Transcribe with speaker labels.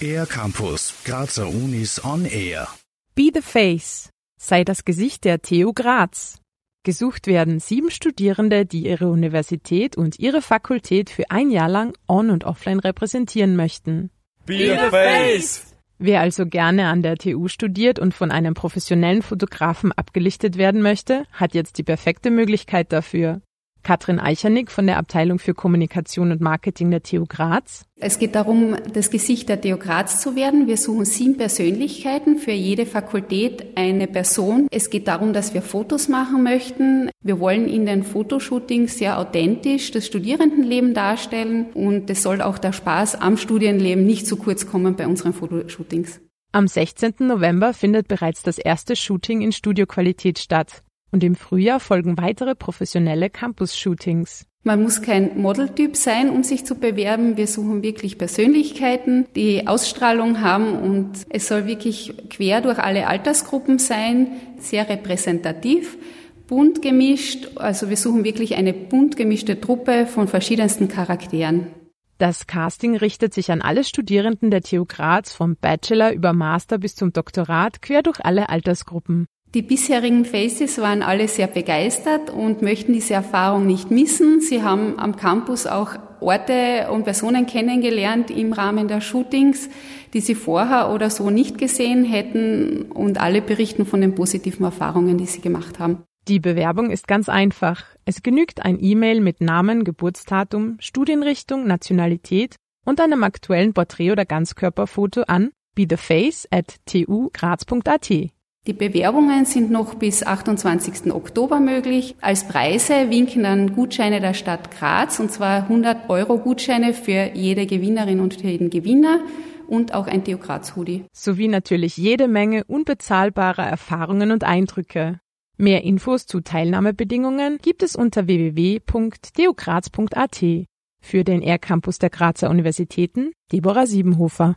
Speaker 1: Air Campus, Grazer Unis on Air.
Speaker 2: Be the Face sei das Gesicht der TU Graz. Gesucht werden sieben Studierende, die ihre Universität und ihre Fakultät für ein Jahr lang on- und offline repräsentieren möchten.
Speaker 3: Be the face!
Speaker 2: Wer also gerne an der TU studiert und von einem professionellen Fotografen abgelichtet werden möchte, hat jetzt die perfekte Möglichkeit dafür. Katrin Eichernick von der Abteilung für Kommunikation und Marketing der TU Graz.
Speaker 4: Es geht darum, das Gesicht der TU Graz zu werden. Wir suchen sieben Persönlichkeiten, für jede Fakultät eine Person. Es geht darum, dass wir Fotos machen möchten. Wir wollen in den Fotoshootings sehr authentisch das Studierendenleben darstellen und es soll auch der Spaß am Studienleben nicht zu kurz kommen bei unseren Fotoshootings.
Speaker 2: Am 16. November findet bereits das erste Shooting in Studioqualität statt und im Frühjahr folgen weitere professionelle Campus-Shootings.
Speaker 4: Man muss kein Modeltyp sein, um sich zu bewerben. Wir suchen wirklich Persönlichkeiten, die Ausstrahlung haben und es soll wirklich quer durch alle Altersgruppen sein, sehr repräsentativ, bunt gemischt. Also wir suchen wirklich eine bunt gemischte Truppe von verschiedensten Charakteren.
Speaker 2: Das Casting richtet sich an alle Studierenden der TU Graz vom Bachelor über Master bis zum Doktorat quer durch alle Altersgruppen.
Speaker 4: Die bisherigen Faces waren alle sehr begeistert und möchten diese Erfahrung nicht missen. Sie haben am Campus auch Orte und Personen kennengelernt im Rahmen der Shootings, die sie vorher oder so nicht gesehen hätten und alle berichten von den positiven Erfahrungen, die sie gemacht haben.
Speaker 2: Die Bewerbung ist ganz einfach. Es genügt ein E-Mail mit Namen, Geburtsdatum, Studienrichtung, Nationalität und einem aktuellen Porträt- oder Ganzkörperfoto an betheface at tugraz.at.
Speaker 4: Die Bewerbungen sind noch bis 28. Oktober möglich. Als Preise winken dann Gutscheine der Stadt Graz, und zwar 100 Euro Gutscheine für jede Gewinnerin und jeden Gewinner und auch ein TU Graz Hoodie.
Speaker 2: Sowie natürlich jede Menge unbezahlbarer Erfahrungen und Eindrücke. Mehr Infos zu Teilnahmebedingungen gibt es unter www.tugraz.at. Für den Air Campus der Grazer Universitäten, Deborah Siebenhofer.